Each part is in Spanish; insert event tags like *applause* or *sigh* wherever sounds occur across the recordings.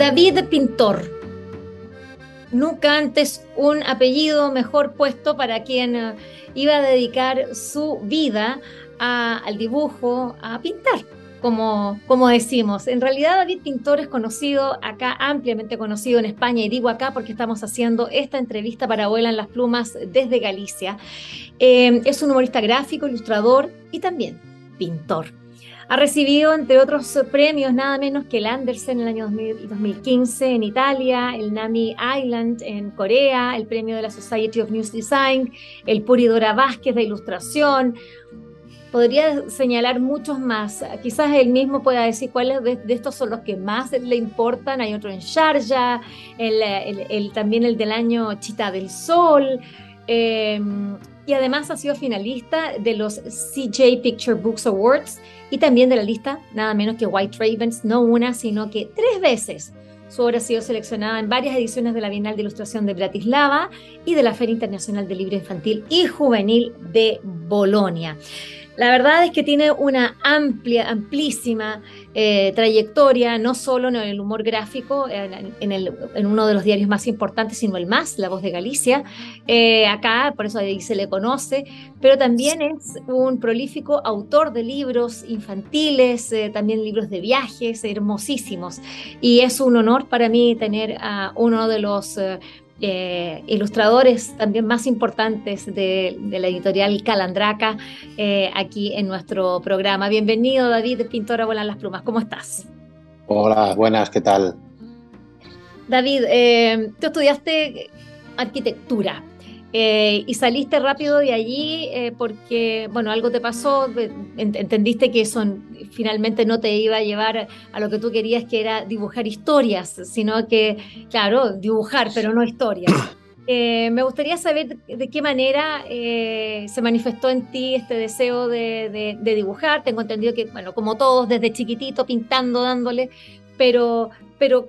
David Pintor. Nunca antes un apellido mejor puesto para quien eh, iba a dedicar su vida al dibujo, a pintar, como, como decimos. En realidad David Pintor es conocido acá, ampliamente conocido en España, y digo acá porque estamos haciendo esta entrevista para Vuelan las Plumas desde Galicia. Eh, es un humorista gráfico, ilustrador y también pintor. Ha recibido, entre otros premios, nada menos que el Andersen en el año 2015 en Italia, el Nami Island en Corea, el premio de la Society of News Design, el Puridora Vázquez de Ilustración. Podría señalar muchos más. Quizás él mismo pueda decir cuáles de, estos son los que más le importan. Hay otro en Sharjah, el, también el del año Chita del Sol. Eh, y además ha sido finalista de los CJ Picture Books Awards y también de la lista nada menos que White Ravens, no una, sino que tres veces. Su obra ha sido seleccionada en varias ediciones de la Bienal de Ilustración de Bratislava y de la Feria Internacional del Libro Infantil y Juvenil de Bolonia. La verdad es que tiene una amplia, amplísima eh, trayectoria, no solo en el humor gráfico, en, uno de los diarios más importantes, sino el más, La Voz de Galicia, eh, acá, por eso ahí se le conoce, pero también es un prolífico autor de libros infantiles, eh, también libros de viajes, hermosísimos. Y es un honor para mí tener a uno de los eh, ilustradores también más importantes de, la editorial Calandraca eh, aquí en nuestro programa. Bienvenido David, pintora Volan las Plumas, ¿cómo estás? Hola, buenas, ¿qué tal? David, eh, tú estudiaste arquitectura, eh, y saliste rápido de allí eh, porque, bueno, algo te pasó, entendiste que eso finalmente no te iba a llevar a lo que tú querías, que era dibujar historias, sino que, claro, dibujar, pero no historias. *coughs* Eh, me gustaría saber de qué manera se manifestó en ti este deseo de, de, dibujar. Tengo entendido que, bueno, como todos, desde chiquitito, pintando, dándole, pero, pero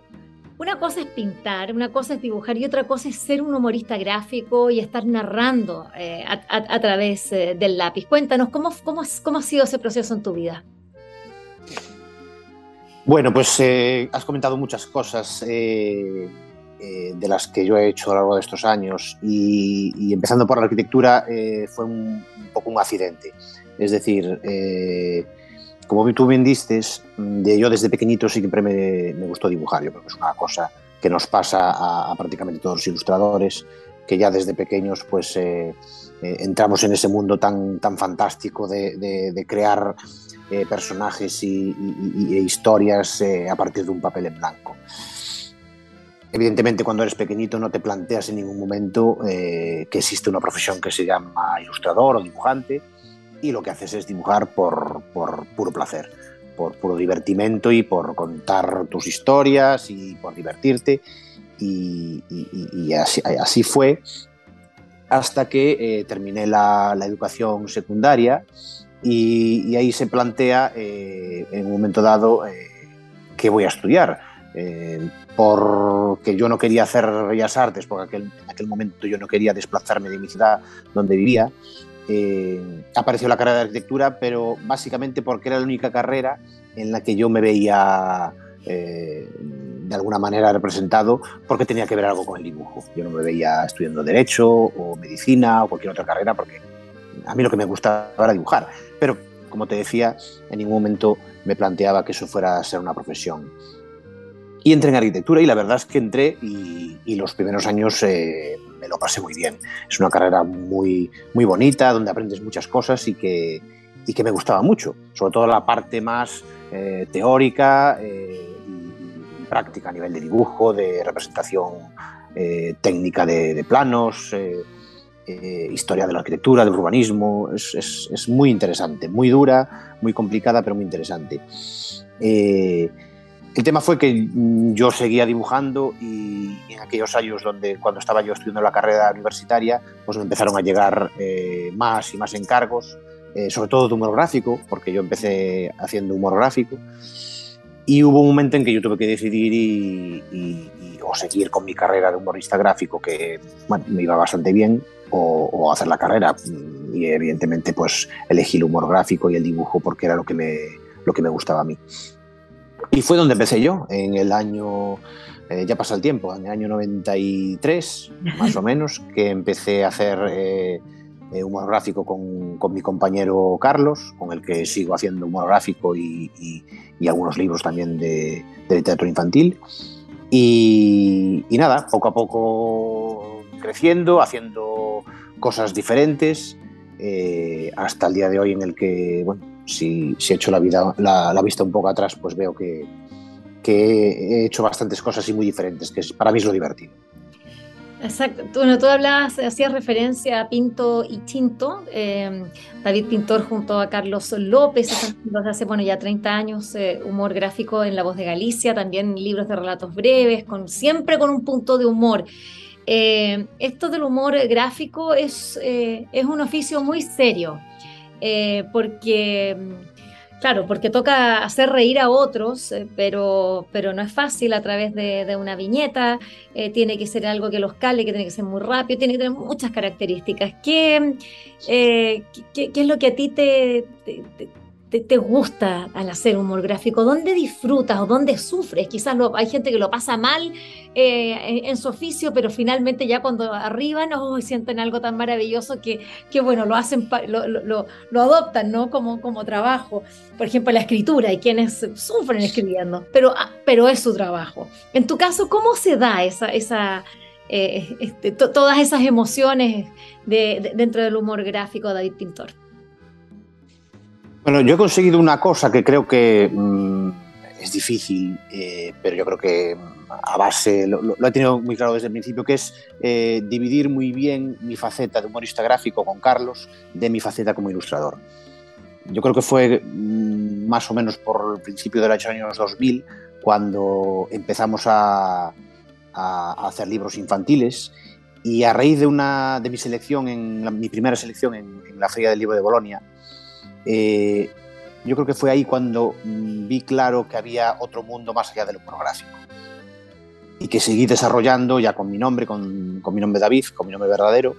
una cosa es pintar, una cosa es dibujar y otra cosa es ser un humorista gráfico y estar narrando eh, a, través eh, del lápiz. Cuéntanos, ¿cómo, cómo, ¿cómo, ha sido ese proceso en tu vida? Bueno, pues eh, has comentado muchas cosas de las que yo he hecho a lo largo de estos años y, empezando por la arquitectura fue un, un, poco un accidente. Es decir, como tú bien dices, de yo desde pequeñito siempre me, gustó dibujar. Yo creo que es una cosa que nos pasa a, prácticamente todos los ilustradores, que ya desde pequeños pues eh, eh, entramos en ese mundo tan, tan fantástico de, crear eh, personajes y, e historias a partir de un papel en blanco. Evidentemente, cuando eres pequeñito no te planteas en ningún momento que existe una profesión que se llama ilustrador o dibujante, y lo que haces es dibujar por, por puro placer, por puro divertimento y por contar tus historias y por divertirte. Y, así, fue hasta que eh, terminé la, educación secundaria y, ahí se plantea eh, en un momento dado eh, qué voy a estudiar. porque yo no quería hacer bellas artes, porque en aquel momento yo no quería desplazarme de mi ciudad donde vivía, eh, apareció la carrera de arquitectura, pero básicamente porque era la única carrera en la que yo me veía eh, de alguna manera representado porque tenía que ver algo con el dibujo. Yo no me veía estudiando derecho o medicina o cualquier otra carrera porque a mí lo que me gustaba era dibujar. Pero como te decía, en ningún momento me planteaba que eso fuera a ser una profesión. Y entré en arquitectura y la verdad es que entré y, los primeros años eh, me lo pasé muy bien. Es una carrera muy, muy bonita, donde aprendes muchas cosas y que, y que me gustaba mucho, sobre todo la parte más eh, teórica eh, y, práctica a nivel de dibujo, de representación eh, técnica de, planos. historia de la arquitectura, del urbanismo. Es, muy interesante, muy dura, muy complicada, pero muy interesante. Eh, el tema fue que yo seguía dibujando y en aquellos años donde cuando estaba yo estudiando la carrera universitaria, pues me empezaron a llegar eh, más y más encargos, sobre todo de humor gráfico, porque yo empecé haciendo humor gráfico. Y hubo un momento en que yo tuve que decidir y, o seguir con mi carrera de humorista gráfico, que me iba bastante bien, o, hacer la carrera. Y evidentemente pues elegí el humor gráfico y el dibujo porque era lo que me, lo que me gustaba a mí. Y fue donde empecé yo, en el año, eh, ya pasa el tiempo, en el año 93, más o *laughs* menos, que empecé a hacer eh, eh, humor gráfico con, con, mi compañero Carlos, con el que sigo haciendo humor gráfico y, y, algunos libros también de, de literatura infantil. Y, y, nada, poco a poco creciendo, haciendo cosas diferentes, eh, hasta el día de hoy en el que, bueno, si, si he hecho la, vida, la, la, vista un poco atrás, pues veo que, que he hecho bastantes cosas y muy diferentes, que es, para mí es lo divertido. Exacto. Bueno, tú hablabas, hacías referencia a Pinto y Chinto, eh, David Pintor junto a Carlos López, desde *laughs* hace bueno, ya 30 años, eh, humor gráfico en La Voz de Galicia, también libros de relatos breves, con, siempre con un punto de humor. Eh, esto del humor gráfico es, eh, es un oficio muy serio, eh, porque, claro, porque toca hacer reír a otros, pero, pero no es fácil a través de, una viñeta, tiene que ser algo que los cale, que tiene que ser muy rápido, tiene que tener muchas características. ¿Qué, qué, es lo que a ti te, gusta al hacer humor gráfico? ¿Dónde disfrutas o dónde sufres? Quizás hay gente que lo pasa mal eh, en, su oficio, pero finalmente ya cuando arriban no *laughs* sienten algo tan maravilloso que, que bueno, lo hacen, lo, adoptan ¿no? como, como trabajo. Por ejemplo, la escritura, hay quienes sufren escribiendo, pero, ah, pero es su trabajo. En tu caso, ¿cómo se da esa... esa eh, este, todas esas emociones de, dentro del humor gráfico David Pintor. Bueno, yo he conseguido una cosa que creo que mm, es difícil, eh, pero yo creo que mm, a base, lo, he tenido muy claro desde el principio, que es eh, dividir muy bien mi faceta de humorista gráfico con Carlos de mi faceta como ilustrador. Yo creo que fue mm, más o menos por el principio de los años 2000 cuando empezamos a, hacer libros infantiles y a raíz de, una, de mi selección, en mi primera selección en, en la Feria del Libro de Bolonia, eh, yo creo que fue ahí cuando vi claro que había otro mundo más allá de lo pornográfico. Y que seguí desarrollando ya con mi nombre, con, con mi nombre David, con mi nombre verdadero,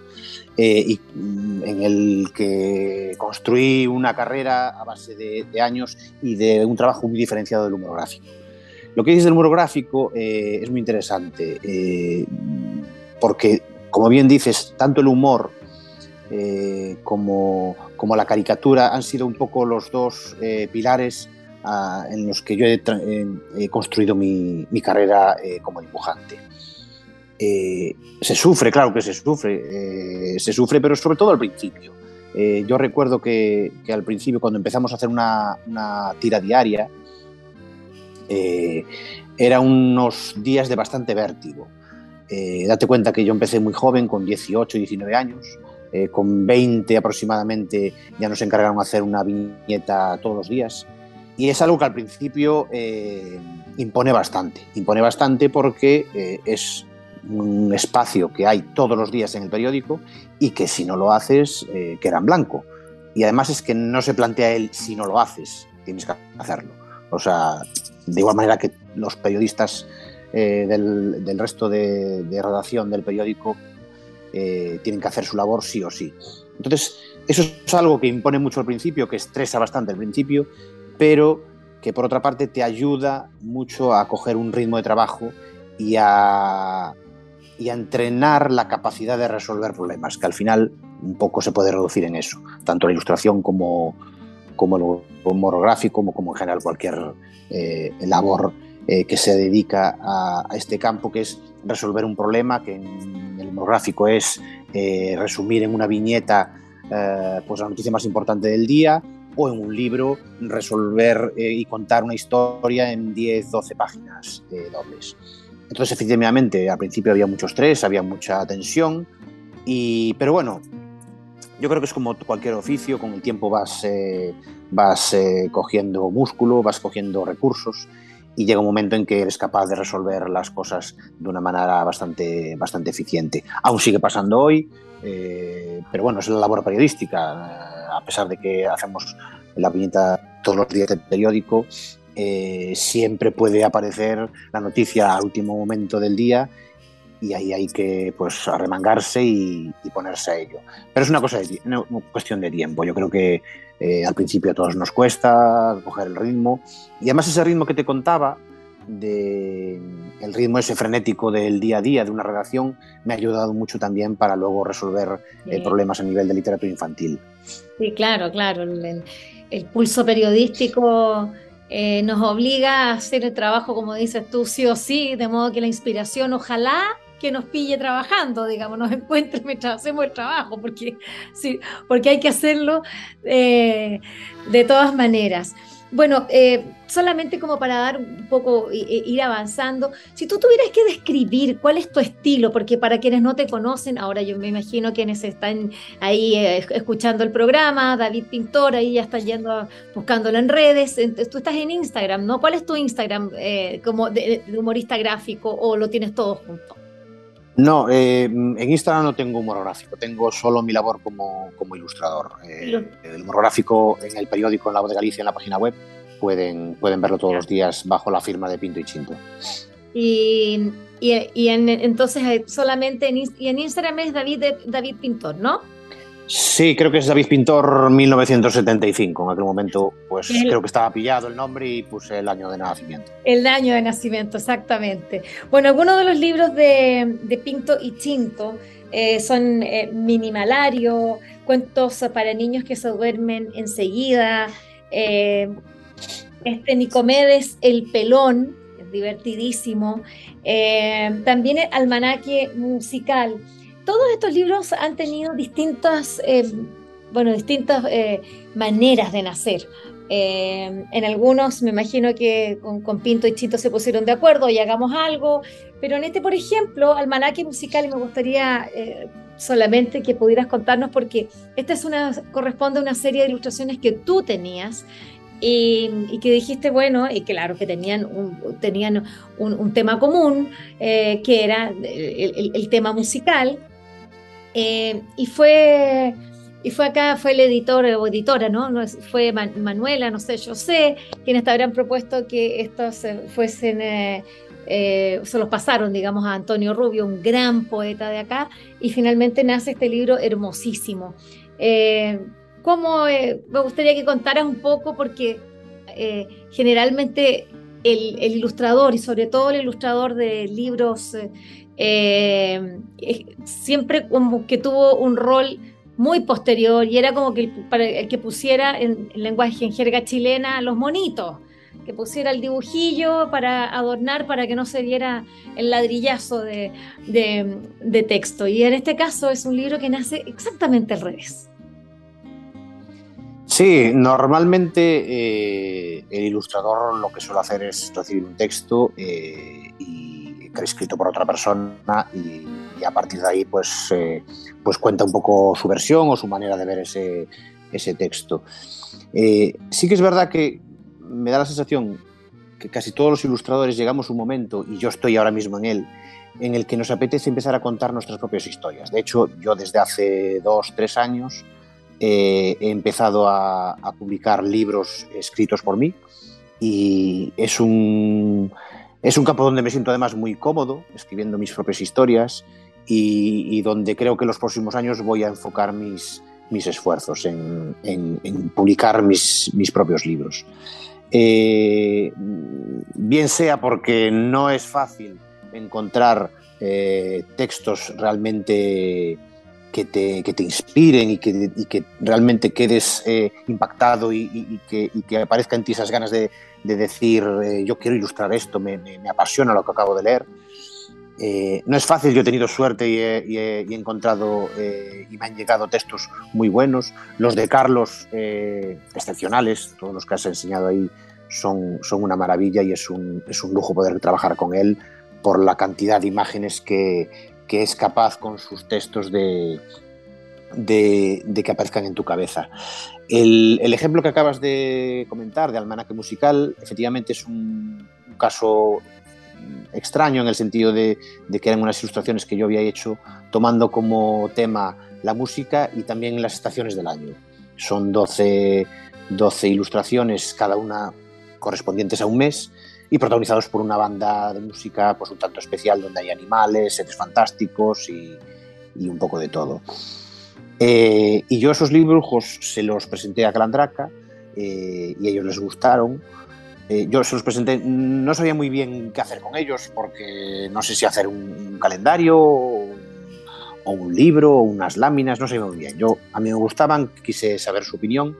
eh, y mm, en el que construí una carrera a base de, años y de un trabajo muy diferenciado del humor gráfico. Lo que dices del humor gráfico eh, es muy interesante, porque, como bien dices, tanto el humor como, como la caricatura han sido un poco los dos eh, pilares ah, en los que yo he, construido mi, carrera eh, como dibujante. Eh, se sufre, claro que se sufre, se sufre, pero sobre todo al principio. yo recuerdo que, al principio, cuando empezamos a hacer una, tira diaria, eran unos días de bastante vértigo. date cuenta que yo empecé muy joven, con 18, 19 años, eh, con 20 aproximadamente ya nos encargaron hacer una viñeta todos los días. Y es algo que al principio eh, impone bastante, impone bastante porque eh, es un espacio que hay todos los días en el periódico y que si no lo haces queda en blanco. Y además es que no se plantea él si no lo haces, tienes que hacerlo. O sea, de igual manera que los periodistas del, resto de, de redacción del periódico eh, tienen que hacer su labor sí o sí. Entonces, eso es algo que impone mucho al principio, que estresa bastante al principio, pero que por otra parte te ayuda mucho a coger un ritmo de trabajo y a, entrenar la capacidad de resolver problemas, que al final un poco se puede reducir en eso, tanto la ilustración como, como el monográfico, como, como en general cualquier eh, labor eh, que se dedica a, a, este campo, que es resolver un problema que en gráfico es eh, resumir en una viñeta eh, pues la noticia más importante del día o en un libro resolver eh, y contar una historia en 10, 12 páginas dobles. Entonces, efectivamente, al principio había mucho estrés, había mucha tensión, Y, pero bueno, yo creo que es como cualquier oficio, con el tiempo vas, eh, vas eh, cogiendo músculo, vas cogiendo recursos y llega un momento en que eres capaz de resolver las cosas de una manera bastante, bastante eficiente. Aún sigue pasando hoy, eh, pero bueno, es la labor periodística, a pesar de que hacemos la viñeta todos los días del periódico, siempre puede aparecer la noticia al último momento del día y ahí hay que pues arremangarse y, ponerse a ello. Pero es una cosa de, una cuestión de tiempo. Yo creo que eh, al principio a todos nos cuesta coger el ritmo y además ese ritmo que te contaba de el ritmo ese frenético del día a día de una redacción me ha ayudado mucho también para luego resolver eh, problemas a nivel de literatura infantil. Sí, claro, claro. El, el pulso periodístico eh, nos obliga a hacer el trabajo, como dices tú, sí o sí, de modo que la inspiración ojalá que nos pille trabajando, digamos, nos *laughs* encuentre mientras hacemos el trabajo, porque, sí, porque hay que hacerlo eh, de todas maneras. Bueno, eh, solamente como para dar un poco, ir avanzando, si tú tuvieras que describir cuál es tu estilo, porque para quienes no te conocen, ahora yo me imagino quienes están ahí eh, escuchando el programa, David Pintor, ahí ya están yendo buscándolo en redes, tú estás en Instagram, ¿no? ¿Cuál es tu Instagram como de, humorista gráfico o lo tienes todo junto? No, eh, en Instagram no tengo humor gráfico, tengo solo mi labor como, ilustrador. Eh, el humor gráfico en el periódico En la Voz de Galicia, en la página web, pueden, pueden verlo todos los días bajo la firma de Pinto y Chinto. Y, y, entonces eh, solamente en, y en Instagram es David, David Pintor, ¿no? Sí, creo que es David Pintor 1975. En aquel momento, pues creo que estaba pillado el nombre y puse el año de nacimiento. El año de nacimiento, exactamente. Bueno, algunos de los libros de, Pinto y Chinto eh, son eh, Minimalario, cuentos para niños que se duermen enseguida, eh, este Nicomedes El Pelón, divertidísimo, también el Almanaque Musical todos estos libros han tenido distintas, eh, bueno, distintas eh, maneras de nacer. Eh, en algunos me imagino que con, Pinto y Chito se pusieron de acuerdo y hagamos algo, pero en este, por ejemplo, Almanaque Musical, me gustaría solamente que pudieras contarnos, porque esta es una, corresponde a una serie de ilustraciones que tú tenías y, que dijiste, bueno, y claro que tenían un, tenían un, tema común, que era el, tema musical, eh, y fue y fue acá, fue el editor o editora, ¿no? fue Manuela, no sé, yo sé, quienes te habrán propuesto que estos fuesen, eh, eh, se los pasaron, digamos, a Antonio Rubio, un gran poeta de acá, y finalmente nace este libro hermosísimo. ¿Cómo me gustaría que contaras un poco? Porque generalmente el, ilustrador, y sobre todo el ilustrador de libros eh, siempre como que tuvo un rol muy posterior y era como que el, que pusiera en, lenguaje en jerga chilena los monitos, que pusiera el dibujillo para adornar para que no se viera el ladrillazo de, de, texto. Y en este caso es un libro que nace exactamente al revés. Sí, normalmente eh, el ilustrador lo que suele hacer es recibir un texto eh, y escrito por otra persona y, a partir de ahí pues, eh, pues cuenta un poco su versión o su manera de ver ese, ese texto. Eh, sí que es verdad que me da la sensación que casi todos los ilustradores llegamos a un momento, y yo estoy ahora mismo en él, en el que nos apetece empezar a contar nuestras propias historias. De hecho, yo desde hace dos, tres años eh, he empezado a, a, publicar libros escritos por mí y es un, es un campo donde me siento además muy cómodo, escribiendo mis propias historias y, donde creo que en los próximos años voy a enfocar mis, mis esfuerzos en, publicar mis, mis, propios libros. Eh, bien sea porque no es fácil encontrar eh, textos realmente que te, que te, inspiren y que, que realmente quedes eh, impactado y, que, y, que, en ti esas ganas de, de decir, eh, yo quiero ilustrar esto, me, apasiona lo que acabo de leer. Eh, no es fácil, yo he tenido suerte y he, encontrado eh, y me han llegado textos muy buenos. Los de Carlos, excepcionales, todos los que has enseñado ahí son, son una maravilla y es un, es un lujo poder trabajar con él por la cantidad de imágenes que, que es capaz con sus textos de, de, que aparezcan en tu cabeza. El, ejemplo que acabas de comentar de Almanaque Musical, efectivamente es un, caso extraño en el sentido de, que eran unas ilustraciones que yo había hecho tomando como tema la música y también las estaciones del año. Son 12, 12 ilustraciones, cada una correspondientes a un mes y protagonizados por una banda de música pues un tanto especial donde hay animales, seres fantásticos y, y un poco de todo. Eh, y yo esos dibujos se los presenté a Calandraca eh, y ellos les gustaron. Eh, yo se los presenté, no sabía muy bien qué hacer con ellos porque no sé si hacer un, calendario o un libro o unas láminas, no sabía muy bien. Yo, a mí me gustaban, quise saber su opinión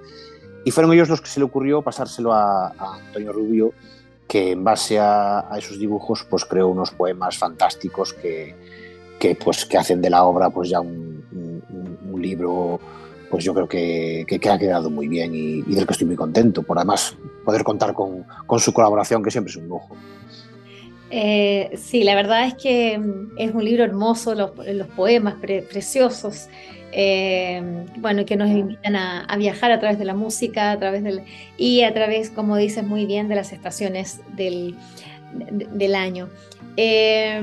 y fueron ellos los que se le ocurrió pasárselo a, Antonio Rubio, que en base a, a, esos dibujos pues creó unos poemas fantásticos que, que, pues, que hacen de la obra pues ya un, libro pues yo creo que, que, ha quedado muy bien y, del que estoy muy contento, por además poder contar con, con su colaboración, que siempre es un lujo. Eh, sí, la verdad es que mm, es un libro hermoso, los, los poemas preciosos, eh, bueno, que nos invitan a, viajar a través de la música, a través del, y a través, como dices muy bien, de las estaciones del, del año. Eh,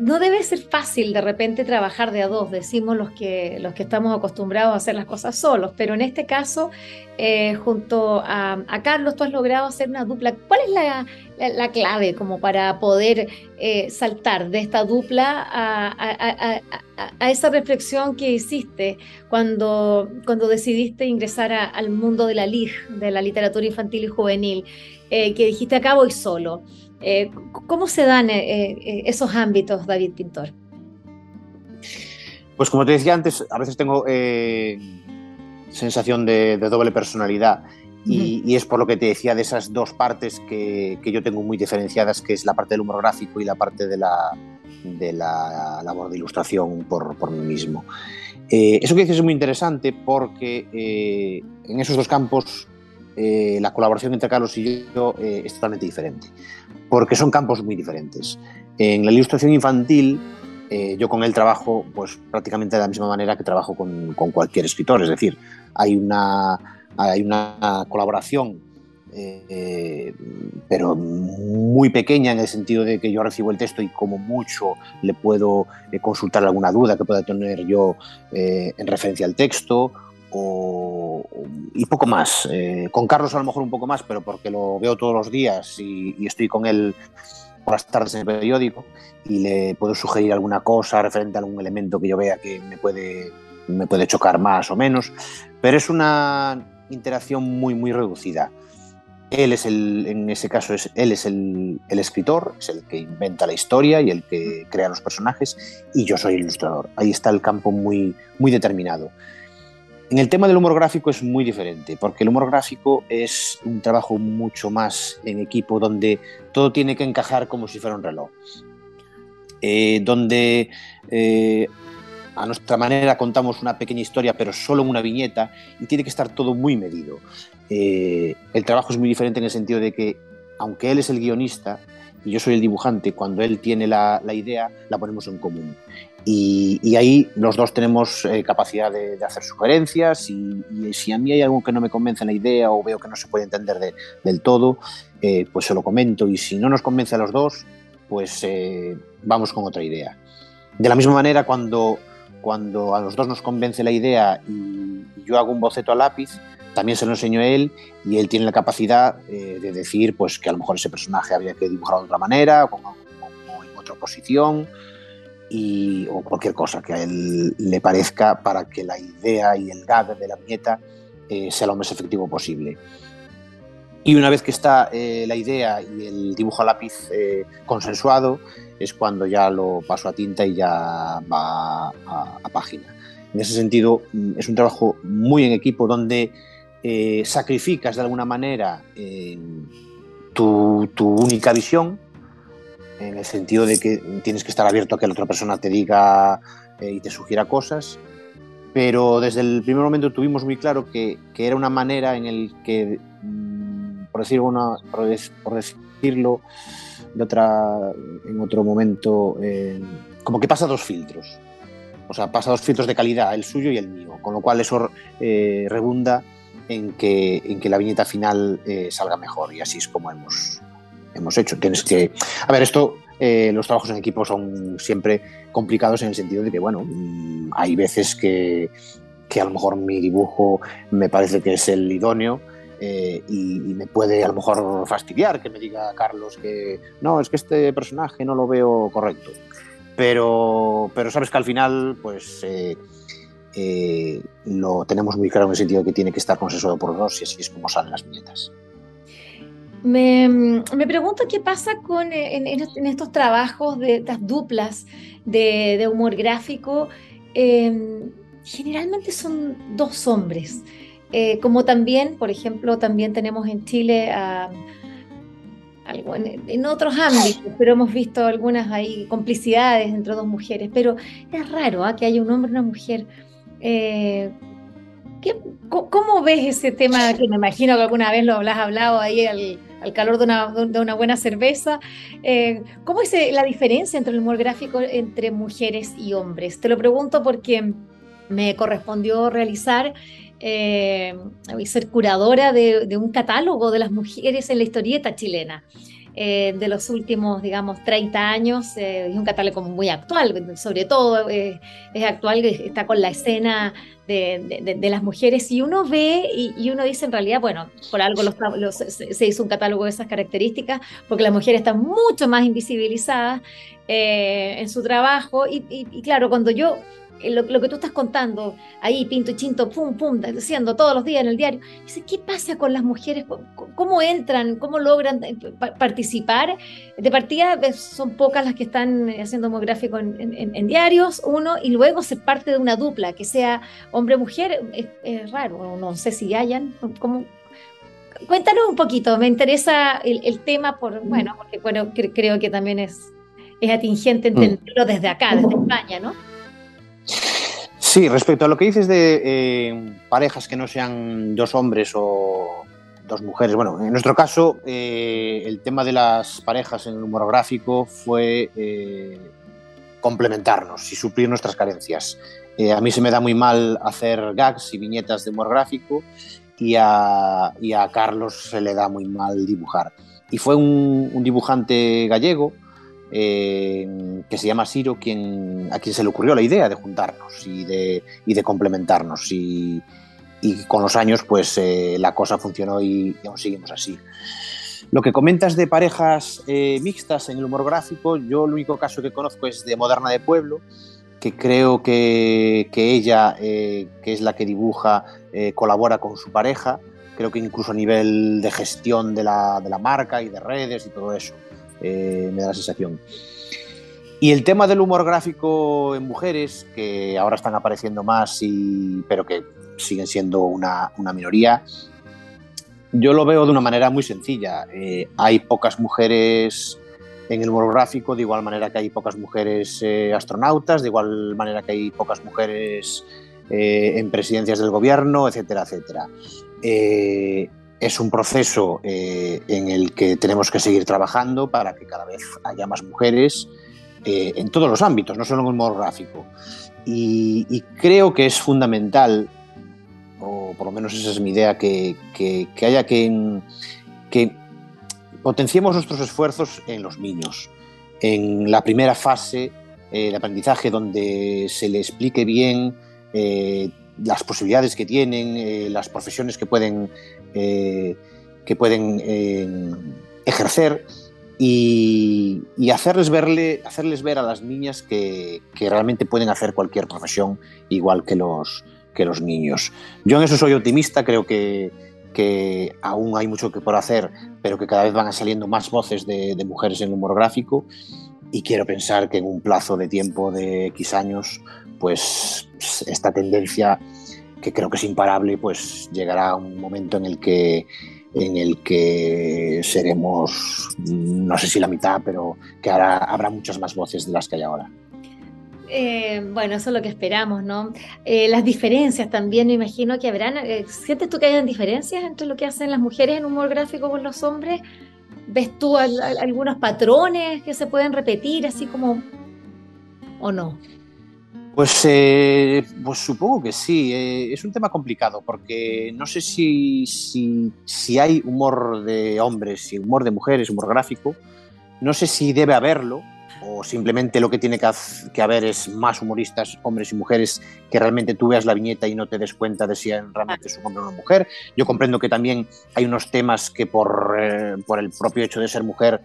no debe ser fácil de repente trabajar de a dos, decimos los que, los que estamos acostumbrados a hacer las cosas solos, pero en este caso, eh, junto a, Carlos, tú has logrado hacer una dupla. ¿Cuál es la, clave como para poder eh, saltar de esta dupla a, esa reflexión que hiciste cuando, cuando decidiste ingresar al mundo de la LIG, de la literatura infantil y juvenil, eh, que dijiste acá voy solo? Eh, ¿Cómo se dan eh, eh, esos ámbitos, David Pintor? Pues como te decía antes, a veces tengo sensación de, doble personalidad y, es por lo que te decía de esas dos partes que, yo tengo muy diferenciadas, que es la parte del humor gráfico y la parte de la, de la labor de ilustración por, por mí mismo. eso que dices es muy interesante porque en esos dos campos la colaboración entre Carlos y yo es totalmente diferente porque son campos muy diferentes. En la ilustración infantil, eh, yo con él trabajo pues, prácticamente de la misma manera que trabajo con, cualquier escritor, es decir, hay una, hay una colaboración, eh, pero muy pequeña en el sentido de que yo recibo el texto y como mucho le puedo eh, consultar alguna duda que pueda tener yo en referencia al texto y poco más. Eh, con Carlos a lo mejor un poco más, pero porque lo veo todos los días y, estoy con él por las tardes en el periódico y le puedo sugerir alguna cosa referente a algún elemento que yo vea que me puede, me puede chocar más o menos, pero es una interacción muy, muy reducida. Él es el, en ese caso, es, él es el, escritor, es el que inventa la historia y el que crea los personajes, y yo soy ilustrador. Ahí está el campo muy, muy determinado. En el tema del humor gráfico es muy diferente, porque el humor gráfico es un trabajo mucho más en equipo, donde todo tiene que encajar como si fuera un reloj. Eh, donde eh, a nuestra manera contamos una pequeña historia, pero solo en una viñeta, y tiene que estar todo muy medido. Eh, el trabajo es muy diferente en el sentido de que, aunque él es el guionista y yo soy el dibujante, cuando él tiene la, la idea, la ponemos en común. Y, ahí los dos tenemos eh, capacidad de, hacer sugerencias y, si a mí hay algo que no me convence en la idea o veo que no se puede entender del todo, eh, pues se lo comento y si no nos convence a los dos, pues eh, vamos con otra idea. De la misma manera, cuando, cuando a los dos nos convence la idea y, yo hago un boceto a lápiz, también se lo enseño a él y él tiene la capacidad de decir pues, que a lo mejor ese personaje había que dibujarlo de otra manera o, o en otra posición o cualquier cosa que a él le parezca para que la idea y el gag de la viñeta eh, sea lo más efectivo posible. Y una vez que está eh, la idea y el dibujo a lápiz eh, consensuado, es cuando ya lo paso a tinta y ya va a, página. En ese sentido, mm, es un trabajo muy en equipo donde sacrificas de alguna manera tu, tu única visión en el sentido de que tienes que estar abierto a que la otra persona te diga eh, y te sugiera cosas, pero desde el primer momento tuvimos muy claro que, que era una manera en el que, mm, por, decir una, por, decirlo, de otra, en otro momento, eh, como que pasa dos filtros. O sea, pasa dos filtros de calidad, el suyo y el mío, con lo cual eso eh, rebunda en que, en que la viñeta final eh, salga mejor. Y así es como hemos, hemos hecho. Tienes que... A ver, esto, los trabajos en equipo son siempre complicados en el sentido de que, bueno, mm, hay veces que, que a lo mejor mi dibujo me parece que es el idóneo, eh, y, me puede a lo mejor fastidiar que me diga Carlos que no, es que este personaje no lo veo correcto. Pero, pero sabes que al final, pues eh, eh, lo tenemos muy claro en el sentido de que tiene que estar consensuado por dos y así es como salen las viñetas. Me, me, pregunto qué pasa con en, en, estos trabajos de estas duplas de, humor gráfico. generalmente son dos hombres. Eh, como también, por ejemplo, también tenemos en Chile algo en, otros ámbitos, pero hemos visto algunas ahí complicidades entre dos mujeres, pero es raro ¿ah? que haya un hombre y una mujer. Eh, ¿Cómo ves ese tema que me imagino que alguna vez lo habrás hablado ahí al, calor de una, de una, buena cerveza? Eh, ¿Cómo es la diferencia entre el humor gráfico entre mujeres y hombres? Te lo pregunto porque me correspondió realizar eh, ser curadora de, un catálogo de las mujeres en la historieta chilena. Eh, de los últimos, digamos, 30 años, eh, es un catálogo muy actual, sobre todo es actual, está con la escena de, las mujeres y uno ve y, uno dice en realidad, bueno, por algo se hizo un catálogo de esas características, porque las mujeres están mucho más invisibilizadas en su trabajo y claro, cuando yo eh, lo, que tú estás contando ahí, pinto y chinto, pum, pum, haciendo todos los días en el diario. Dice, ¿qué pasa con las mujeres? ¿Cómo entran? ¿Cómo logran eh, participar? De partida son pocas las que están haciendo homográfico en, en, diarios, uno, y luego se parte de una dupla, que sea hombre-mujer, es, raro, no sé si hayan, ¿cómo, Cuéntanos un poquito, me interesa el, tema, por, bueno, porque bueno, creo que también es, es atingente mm. entenderlo desde acá, desde España, ¿no? Sí, respecto a lo que dices de eh, parejas que no sean dos hombres o dos mujeres, bueno, en nuestro caso eh, el tema de las parejas en el humor gráfico fue eh, complementarnos y suplir nuestras carencias. a mí se me da muy mal hacer gags y viñetas de humor gráfico y a, Carlos se le da muy mal dibujar. Y fue un dibujante gallego eh, que se llama Siro, quien, a quien se le ocurrió la idea de juntarnos y de, y complementarnos. Y, con los años, pues eh, la cosa funcionó y, aún seguimos así. Lo que comentas de parejas eh, mixtas en el humor gráfico, yo el único caso que conozco es de Moderna de Pueblo, que creo que, ella, que es la que dibuja, colabora con su pareja, creo que incluso a nivel de gestión de la marca y de redes y todo eso. Eh, me da la sensación. Y el tema del humor gráfico en mujeres, que ahora están apareciendo más, y, pero que siguen siendo una, minoría, yo lo veo de una manera muy sencilla. Eh, hay pocas mujeres en el humor gráfico, de igual manera que hay pocas mujeres eh, astronautas, de igual manera que hay pocas mujeres en presidencias del gobierno, etcétera, etcétera es un proceso eh, en el que tenemos que seguir trabajando para que cada vez haya más mujeres eh, en todos los ámbitos, no solo en el humor gráfico. Y, creo que es fundamental, o por lo menos esa es mi idea, que, haya que, potenciemos nuestros esfuerzos en los niños, en la primera fase eh, de aprendizaje donde se le explique bien las posibilidades que tienen, las profesiones que pueden eh, que pueden eh, ejercer y, hacerles, verle, hacerles ver a las niñas que, realmente pueden hacer cualquier profesión igual que los, que los niños. Yo en eso soy optimista, creo que, que aún hay mucho que por hacer, pero que cada vez van saliendo más voces de, de, mujeres en el humor gráfico y quiero pensar que en un plazo de tiempo de X años, pues esta tendencia que creo que es imparable, pues llegará un momento en el que en el que seremos, no sé si la mitad, pero que habrá muchas más voces de las que hay ahora. Eh, bueno, eso es lo que esperamos, ¿no? Eh, las diferencias también, me imagino que habrán. Eh, ¿Sientes tú que hayan diferencias entre lo que hacen las mujeres en humor gráfico con los hombres? ¿Ves tú algunos patrones que se pueden repetir, así como, o no? Pues, eh, pues supongo que sí. Eh, es un tema complicado porque no sé si, si, si, hay humor de hombres y humor de mujeres, humor gráfico. No sé si debe haberlo o simplemente lo que tiene que, haber es más humoristas, hombres y mujeres, que realmente tú veas la viñeta y no te des cuenta de si realmente es un hombre o una mujer. Yo comprendo que también hay unos temas que por, eh, por el propio hecho de ser mujer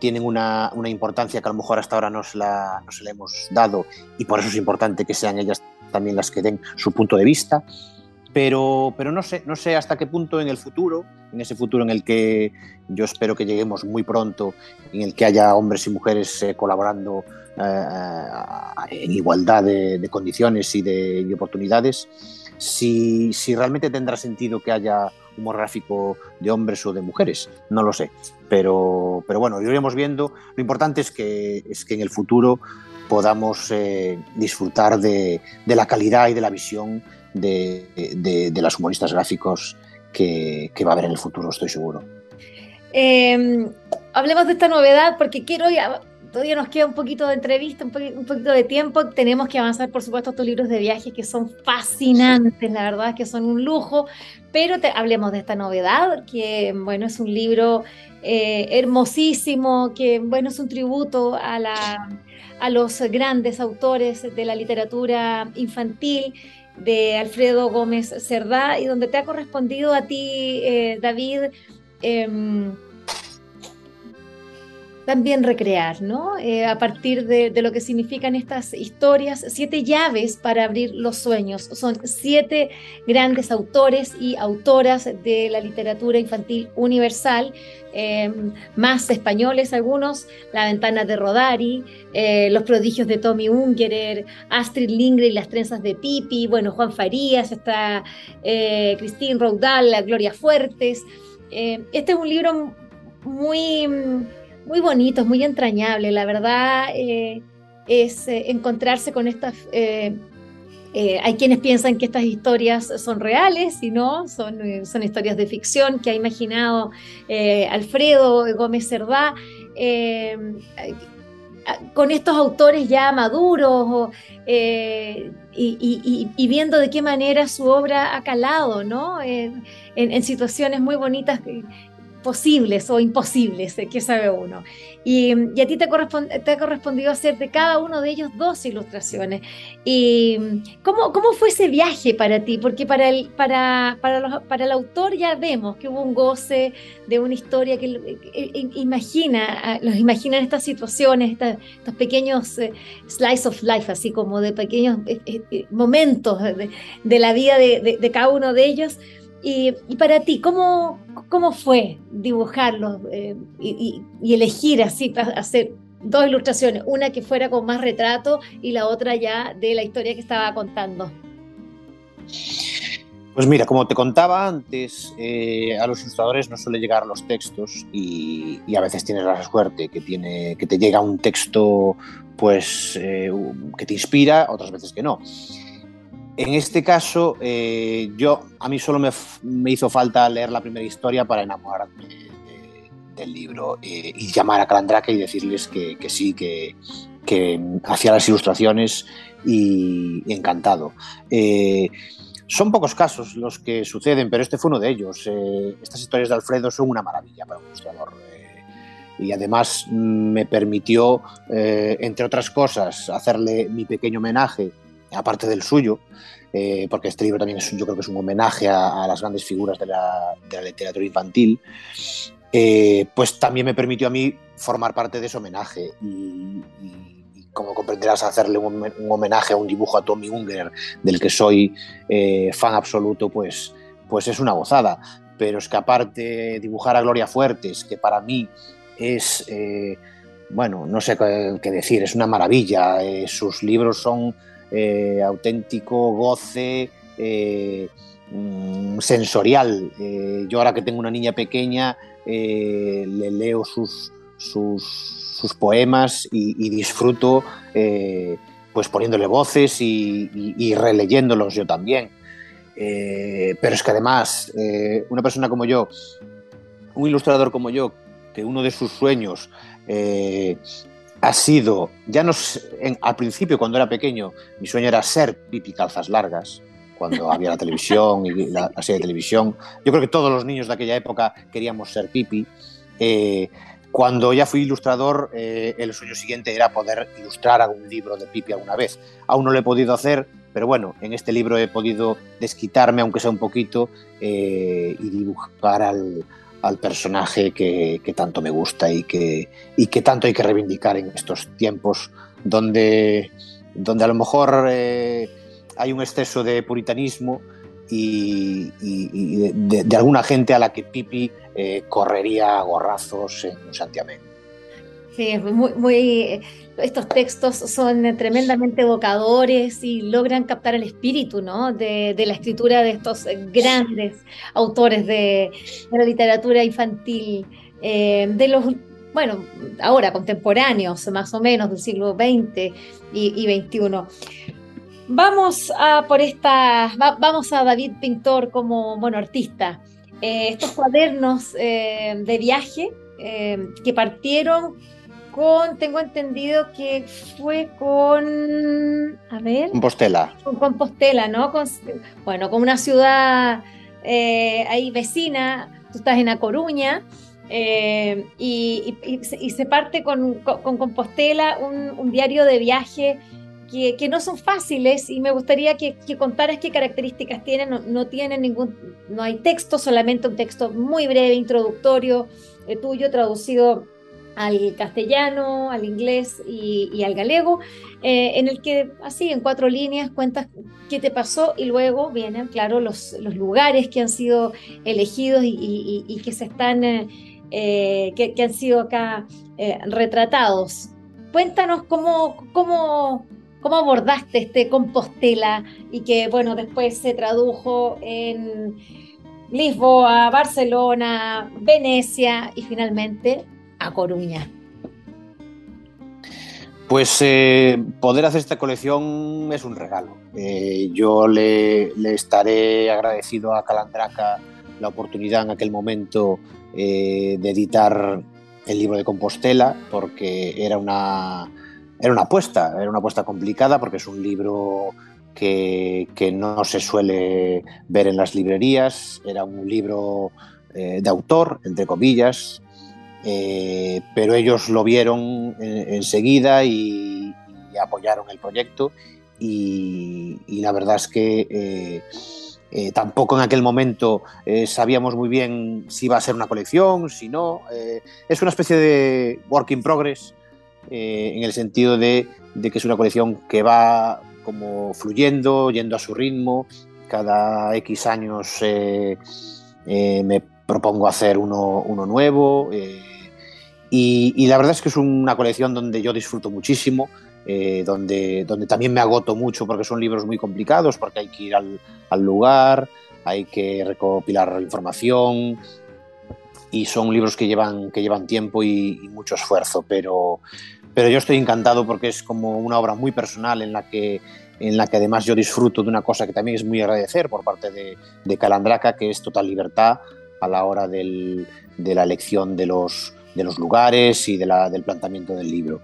tienen una, una, importancia que a lo mejor hasta ahora no se, la, no se le hemos dado y por eso es importante que sean ellas también las que den su punto de vista. Pero, pero no, sé, no sé hasta qué punto en el futuro, en ese futuro en el que yo espero que lleguemos muy pronto, en el que haya hombres y mujeres eh, colaborando eh, en igualdad de, condiciones y de, de oportunidades, si, si, realmente tendrá sentido que haya humor gráfico de hombres o de mujeres, no lo sé. Pero, pero bueno, lo iremos viendo. Lo importante es que, es que en el futuro podamos eh, disfrutar de, de, la calidad y de la visión de, de, los humoristas gráficos que, que, va a haber en el futuro, estoy seguro. Eh, hablemos de esta novedad porque quiero todavía nos queda un poquito de entrevista, un, poquito de tiempo. Tenemos que avanzar, por supuesto, estos libros de viajes que son fascinantes, la verdad, que son un lujo. Pero hablemos de esta novedad, que, bueno, es un libro eh, hermosísimo, que, bueno, es un tributo a, los grandes autores de la literatura infantil de Alfredo Gómez Cerdá y donde te ha correspondido a ti, eh, David, eh, también recrear, ¿no? Eh, a partir de, lo que significan estas historias, siete llaves para abrir los sueños. Son siete grandes autores y autoras de la literatura infantil universal, em, más españoles algunos, La ventana de Rodari, eh, Los prodigios de Tommy Ungerer, Astrid Lindgren y las trenzas de Pipi, bueno, Juan Farías, está eh, Christine Roudal, Gloria Fuertes. este es un libro muy muy bonito, muy entrañable. La verdad eh, es eh, encontrarse con estas... Eh, hay quienes piensan que estas historias son reales y no, son, son historias de ficción que ha imaginado Alfredo Gómez Cerdá con estos autores ya maduros y, viendo de qué manera su obra ha calado ¿no? en situaciones muy bonitas posibles o imposibles, eh, que sabe uno. Y, a ti te, ha correspondido hacer de cada uno de ellos dos ilustraciones. ¿Y cómo, cómo fue ese viaje para ti? Porque para el, para, para, para el autor ya vemos que hubo un goce de una historia que imagina, los imaginan estas situaciones, estos pequeños eh, slice of life, así como de pequeños eh, momentos de, la vida de, de cada uno de ellos y, para ti, ¿cómo, cómo fue dibujarlo eh, y, elegir así, hacer dos ilustraciones? Una que fuera con más retrato y la otra ya de la historia que estaba contando. Pues mira, como te contaba antes, eh, a los ilustradores no suele llegar los textos y, a veces tienes la suerte que, tiene, que te llega un texto pues, eh, que te inspira, otras veces que no. En este caso, eh, yo a mí solo me, hizo falta leer la primera historia para enamorarme del libro eh, y llamar a Calandrake y decirles que, sí, que, hacía las ilustraciones y, encantado. Eh, son pocos casos los que suceden, pero este fue uno de ellos. estas historias de Alfredo son una maravilla para un ilustrador. y además me permitió, entre otras cosas, hacerle mi pequeño homenaje aparte del suyo, eh, porque este libro también es, yo creo que es un homenaje a, las grandes figuras de la, literatura infantil, eh, pues también me permitió a mí formar parte de ese homenaje y, como comprenderás, hacerle un, homenaje a un dibujo a Tommy Unger, del que soy eh, fan absoluto, pues, pues es una gozada. Pero es que aparte dibujar a Gloria Fuertes, que para mí es, bueno, no sé qué decir, es una maravilla. sus libros son eh, auténtico goce eh, mm, sensorial. Eh, yo ahora que tengo una niña pequeña, le leo sus, sus, poemas y, disfruto pues poniéndole voces y, releyéndolos yo también. pero es que además, una persona como yo, un ilustrador como yo, que uno de sus sueños ha sido, ya no al principio cuando era pequeño, mi sueño era ser Pipi Calzas Largas, cuando había la televisión y la, serie de televisión. Yo creo que todos los niños de aquella época queríamos ser Pipi. Eh, cuando ya fui ilustrador, eh, el sueño siguiente era poder ilustrar algún libro de Pipi alguna vez. Aún no lo he podido hacer, pero bueno, en este libro he podido desquitarme, aunque sea un poquito, y dibujar al, al personaje que, tanto me gusta y que, y que tanto hay que reivindicar en estos tiempos donde, donde a lo mejor eh, hay un exceso de puritanismo y, de, alguna gente a la que Pipi eh, correría gorrazos en un santiamén. Estos textos son tremendamente evocadores y logran captar el espíritu ¿no? de, la escritura de estos grandes autores de, la literatura infantil, eh, de los, bueno, ahora contemporáneos más o menos del siglo XX y, XXI. Vamos a por esta, vamos a David Pintor como bueno artista. Eh, estos cuadernos eh, de viaje que partieron con, tengo entendido que fue con, a ver. Compostela. Con Compostela, ¿no? bueno, con una ciudad eh, ahí vecina, tú estás en A Coruña, eh, y, se parte con, Compostela un, diario de viaje que, no son fáciles y me gustaría que, contaras qué características tienen. No, tienen ningún, no hay texto, solamente un texto muy breve, introductorio, eh, tuyo, traducido al castellano, al inglés y, al galego, eh, en el que así en cuatro líneas cuentas qué te pasó y luego vienen, claro, los, los lugares que han sido elegidos y, que se están, eh, eh, que, han sido acá retratados. Cuéntanos cómo, cómo, cómo abordaste este Compostela y que, bueno, después se tradujo en Lisboa, Barcelona, Venecia y finalmente a Coruña? Pues eh, poder hacer esta colección es un regalo. Eh, yo le, estaré agradecido a Calandraca la oportunidad en aquel momento eh, de editar el libro de Compostela, porque era una, era una apuesta, era una apuesta complicada, porque es un libro que, que no se suele ver en las librerías, era un libro de autor, entre comillas, eh, pero ellos lo vieron enseguida y, apoyaron el proyecto y, la verdad es que eh, eh, tampoco en aquel momento sabíamos muy bien si iba a ser una colección, si no. es una especie de work in progress en el sentido de, que es una colección que va como fluyendo, yendo a su ritmo. Cada X años me propongo hacer uno nuevo. Y, la verdad es que es una colección donde yo disfruto muchísimo, eh, donde, donde también me agoto mucho porque son libros muy complicados, porque hay que ir al, lugar, hay que recopilar información y son libros que llevan, que llevan tiempo y, mucho esfuerzo, pero, pero yo estoy encantado porque es como una obra muy personal en la que en la que además yo disfruto de una cosa que también es muy agradecer por parte de, de Calandraca, que es total libertad a la hora del, de la elección de los, de los lugares y de la, del planteamiento del libro.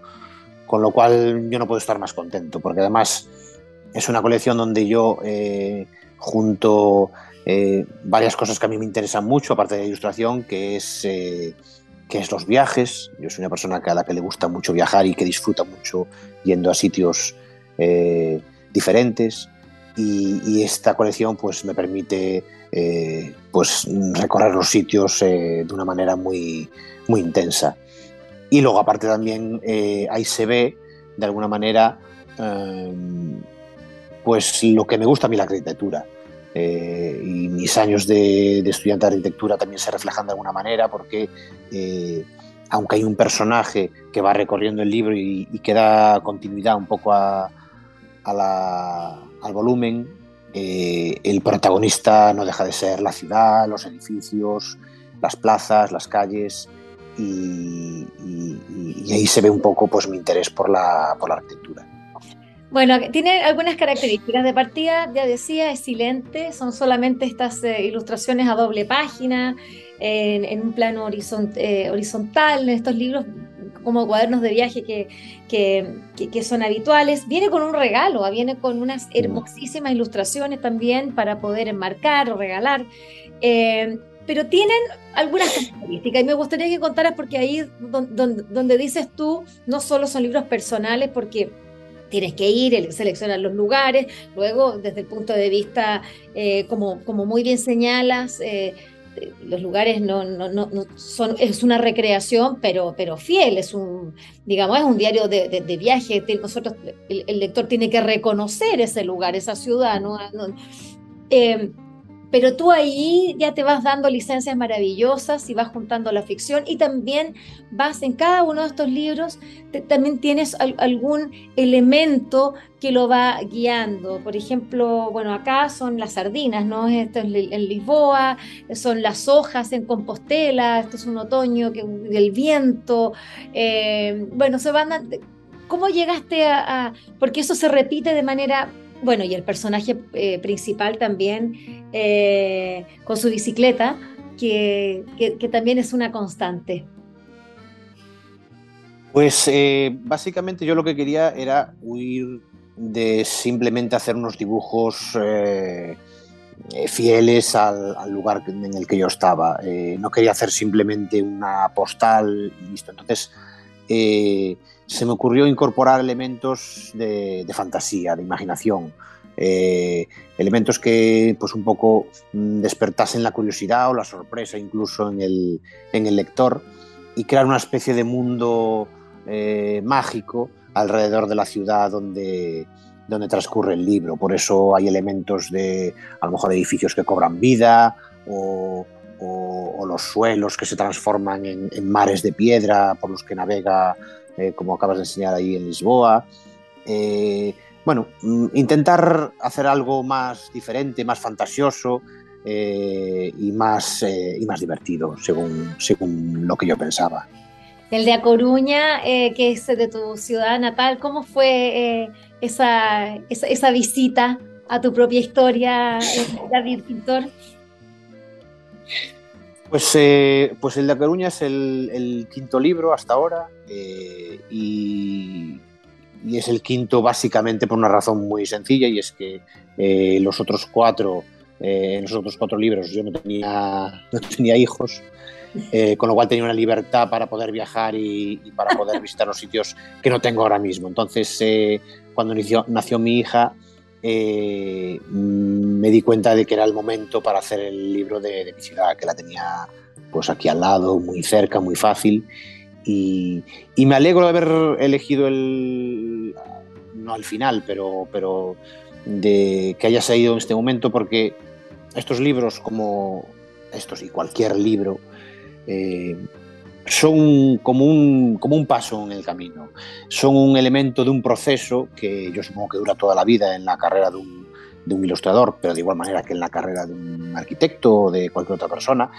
Con lo cual yo no puedo estar más contento, porque además es una colección donde yo eh, junto eh, varias cosas que a mí me interesan mucho, aparte de la ilustración, que es, eh, que es los viajes. Yo soy una persona a la que le gusta mucho viajar y que disfruta mucho yendo a sitios diferentes. Y, esta colección pues, me permite pues, recorrer los sitios de una manera muy, muy intensa. Y luego aparte también eh, ahí se ve de alguna manera em, pues lo que me gusta a mí la arquitectura. Eh, y mis años de, estudiante de arquitectura también se reflejan de alguna manera porque eh, aunque hay un personaje que va recorriendo el libro y, que da continuidad un poco a, al volumen, el protagonista no deja de ser la ciudad, los edificios, las plazas, las calles, y, ahí se ve un poco pues, mi interés por la, por la arquitectura. Bueno, tiene algunas características. De partida, ya decía, es silente, son solamente estas eh, ilustraciones a doble página, en, un plano eh, horizontal, en estos libros como cuadernos de viaje que, que, son habituales. Viene con un regalo, ah, viene con unas hermosísimas ilustraciones también para poder enmarcar o regalar. Eh, pero tienen algunas *laughs* características y me gustaría que contaras porque ahí donde, donde dices tú, no solo son libros personales, porque tienes que ir, seleccionar los lugares, luego desde el punto de vista, eh, como, como muy bien señalas, eh, los lugares no, no, no, son, es una recreación, pero, pero fiel, es un, digamos, es un diario de, de, viaje, nosotros, el, lector tiene que reconocer ese lugar, esa ciudad, ¿no? Eh, pero tú ahí ya te vas dando licencias maravillosas y vas juntando la ficción y también vas en cada uno de estos libros, también tienes algún elemento que lo va guiando. Por ejemplo, bueno, acá son las sardinas, ¿no? Esto es en Lisboa, son las hojas en Compostela, esto es un otoño que, del viento. Eh, bueno, se van... ¿Cómo llegaste a, a...? Porque eso se repite de manera bueno, y el personaje eh, principal también eh, con su bicicleta, que, también es una constante. Pues eh, básicamente yo lo que quería era huir de simplemente hacer unos dibujos fieles al, lugar en el que yo estaba. no quería hacer simplemente una postal y listo. Entonces se me ocurrió incorporar elementos de, fantasía, de imaginación, eh, elementos que pues un poco mm, despertasen la curiosidad o la sorpresa incluso en el, lector y crear una especie de mundo eh, mágico alrededor de la ciudad donde, donde transcurre el libro. Por eso hay elementos de, a lo mejor, edificios que cobran vida o, los suelos que se transforman en, mares de piedra por los que navega eh, como acabas de enseñar ahí en Lisboa. Eh, bueno, mm, intentar hacer algo más diferente, más fantasioso eh, y, más, y más divertido, según, según lo que yo pensaba. El de A Coruña, que es de tu ciudad natal, ¿cómo fue esa, esa, visita a tu propia historia, David Pintor? Pues, eh, pues el de Coruña es el, quinto libro hasta ahora eh, y, es el quinto básicamente por una razón muy sencilla y es que eh, los otros cuatro, en los otros cuatro libros yo no tenía, no tenía hijos, con lo cual tenía una libertad para poder viajar y, para poder visitar los sitios que no tengo ahora mismo. Entonces, cuando nació mi hija, eh, me di cuenta de que era el momento para hacer el libro de, mi ciudad, que la tenía pues aquí al lado, muy cerca, muy fácil. Y, me alegro de haber elegido el, no al final, pero, pero de que haya salido en este momento, porque estos libros, como estos y cualquier libro, eh, son como un, como un paso en el camino, son un elemento de un proceso que yo supongo que dura toda la vida en la carrera de un, de un ilustrador, pero de igual manera que en la carrera de un arquitecto o de cualquier otra persona,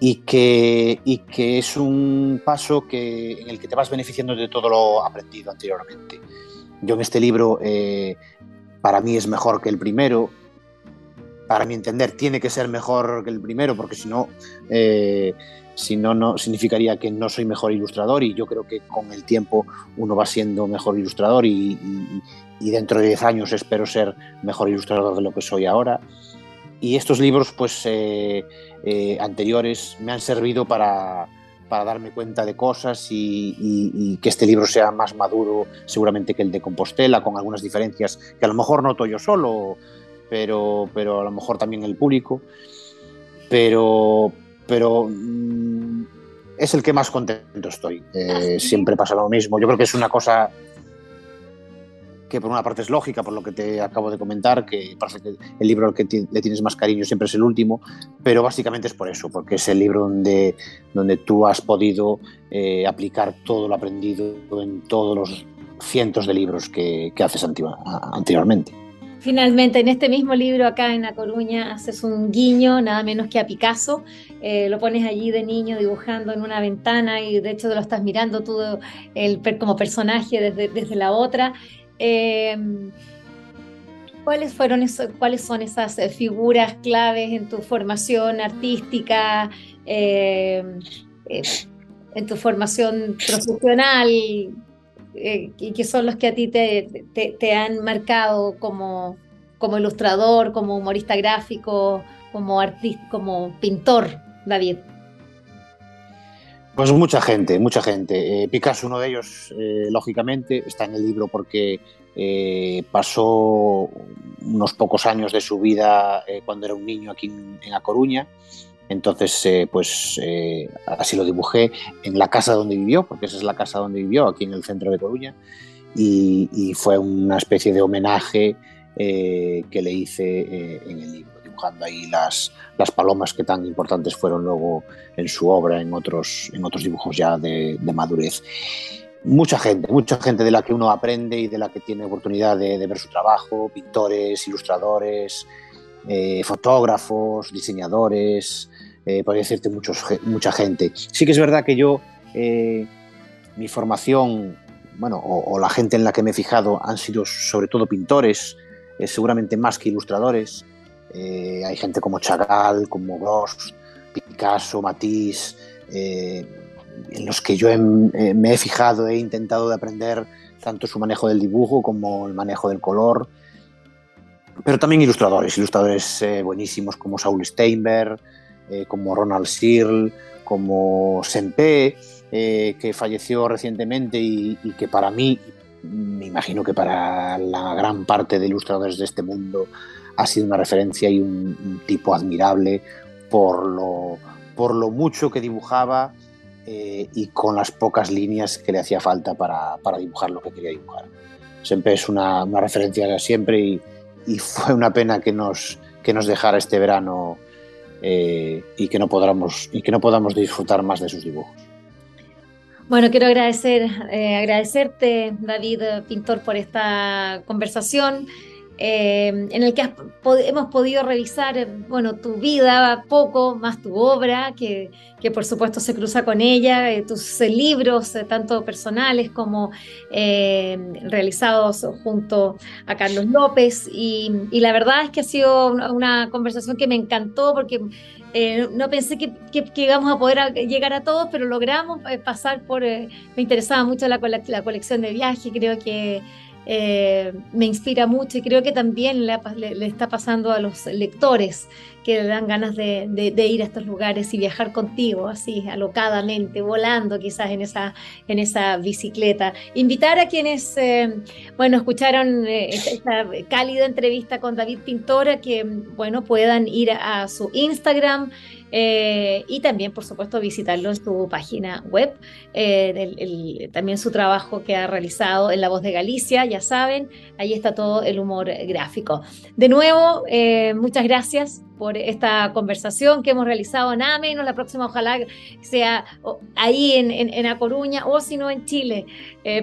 y que, y que es un paso que, en el que te vas beneficiando de todo lo aprendido anteriormente. Yo en este libro, eh, para mí es mejor que el primero, para mi entender, tiene que ser mejor que el primero, porque si no, eh, si no, no significaría que no soy mejor ilustrador y yo creo que con el tiempo uno va siendo mejor ilustrador y, dentro de 10 años espero ser mejor ilustrador de lo que soy ahora. Y estos libros pues eh, eh, anteriores me han servido para, para, darme cuenta de cosas y, que este libro sea más maduro seguramente que el de Compostela, con algunas diferencias que a lo mejor noto yo solo, pero, pero a lo mejor también el público. Pero, pero mm, es el que más contento estoy. Eh, siempre pasa lo mismo. Yo creo que es una cosa que por una parte es lógica, por lo que te acabo de comentar, que parece que el libro al que le tienes más cariño siempre es el último, pero básicamente es por eso, porque es el libro donde, donde tú has podido eh, aplicar todo lo aprendido en todos los cientos de libros que, que haces anteriormente. Finalmente, en este mismo libro acá en La Coruña, haces un guiño, nada menos que a Picasso. Eh, lo pones allí de niño dibujando en una ventana y de hecho lo estás mirando tú el, como personaje desde, desde la otra. ¿Cuáles fueron eso, cuáles son esas figuras claves en tu formación artística, en tu formación profesional, y que son los que a ti te, te han marcado como, como ilustrador, como humorista gráfico, como artista, como pintor, David? Pues mucha gente, mucha gente. Eh, Picasso, uno de ellos, eh, lógicamente, está en el libro porque eh, pasó unos pocos años de su vida cuando era un niño aquí en, A Coruña. Entonces, pues así lo dibujé en la casa donde vivió, porque esa es la casa donde vivió, aquí en el centro de Coruña. y fue una especie de homenaje que le hice en el libro dibujando ahí las, las palomas que tan importantes fueron luego en su obra, en otros, en otros dibujos ya de, madurez. Mucha gente, mucha gente de la que uno aprende y de la que tiene oportunidad de, ver su trabajo, pintores, ilustradores, eh, fotógrafos, diseñadores, eh, podría decirte mucha gente. Sí que es verdad que yo, eh, mi formación, bueno, o, la gente en la que me he fijado han sido sobre todo pintores, eh, seguramente más que ilustradores. Eh, hay gente como Chagall, como Gross, Picasso, Matisse, eh, en los que yo eh, me he fijado, he intentado de aprender tanto su manejo del dibujo como el manejo del color, pero también ilustradores, ilustradores buenísimos como Saul Steinberg, como Ronald Searle, como Sempe, que falleció recientemente y, y, que para mí, me imagino que para la gran parte de ilustradores de este mundo, ha sido una referencia y un, tipo admirable por lo, por lo mucho que dibujaba eh, y con las pocas líneas que le hacía falta para, para dibujar lo que quería dibujar. Siempre es una, una referencia siempre y, fue una pena que nos, que nos dejara este verano eh, y, que no podamos, y que no podamos disfrutar más de sus dibujos. Bueno, quiero agradecer, eh, agradecerte, David Pintor, por esta conversación. Eh, en el que hemos podido revisar, eh, bueno, tu vida poco, más tu obra, que, que por supuesto se cruza con ella, eh, tus libros, tanto personales como realizados junto a Carlos López. Y, la verdad es que ha sido una, conversación que me encantó porque no pensé que, que, íbamos a poder llegar a todos, pero logramos pasar por... me interesaba mucho la, la colección de viaje, creo que eh, me inspira mucho y creo que también le, está pasando a los lectores que le dan ganas de, ir a estos lugares y viajar contigo, así, alocadamente, volando quizás en esa, en esa bicicleta. Invitar a quienes, eh, bueno, escucharon eh, esta, cálida entrevista con David Pintora, que, bueno, puedan ir a su Instagram, eh, y también, por supuesto, visitarlo en su página web, también su trabajo que ha realizado en La Voz de Galicia, ya saben, ahí está todo el humor gráfico. De nuevo, muchas gracias por esta conversación que hemos realizado, nada menos, la próxima ojalá sea ahí en, en, A Coruña o si no en Chile,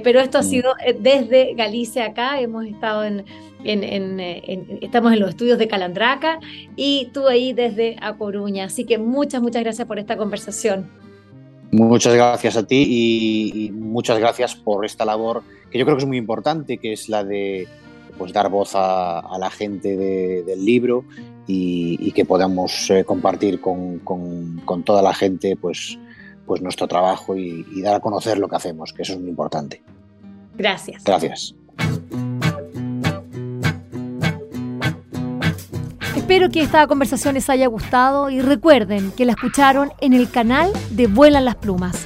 pero esto ha mm. sido desde Galicia acá, hemos estado en estamos en los estudios de Calandraca y tú ahí desde A Coruña. Así que muchas, muchas gracias por esta conversación. Muchas gracias a ti y, muchas gracias por esta labor que yo creo que es muy importante, que es la de pues, dar voz a, la gente del libro y, que podamos eh, compartir con, con, toda la gente pues, pues nuestro trabajo y, y dar a conocer lo que hacemos, que eso es muy importante. Gracias. Gracias. Espero que esta conversación les haya gustado y recuerden que la escucharon en el canal de Vuelan las Plumas.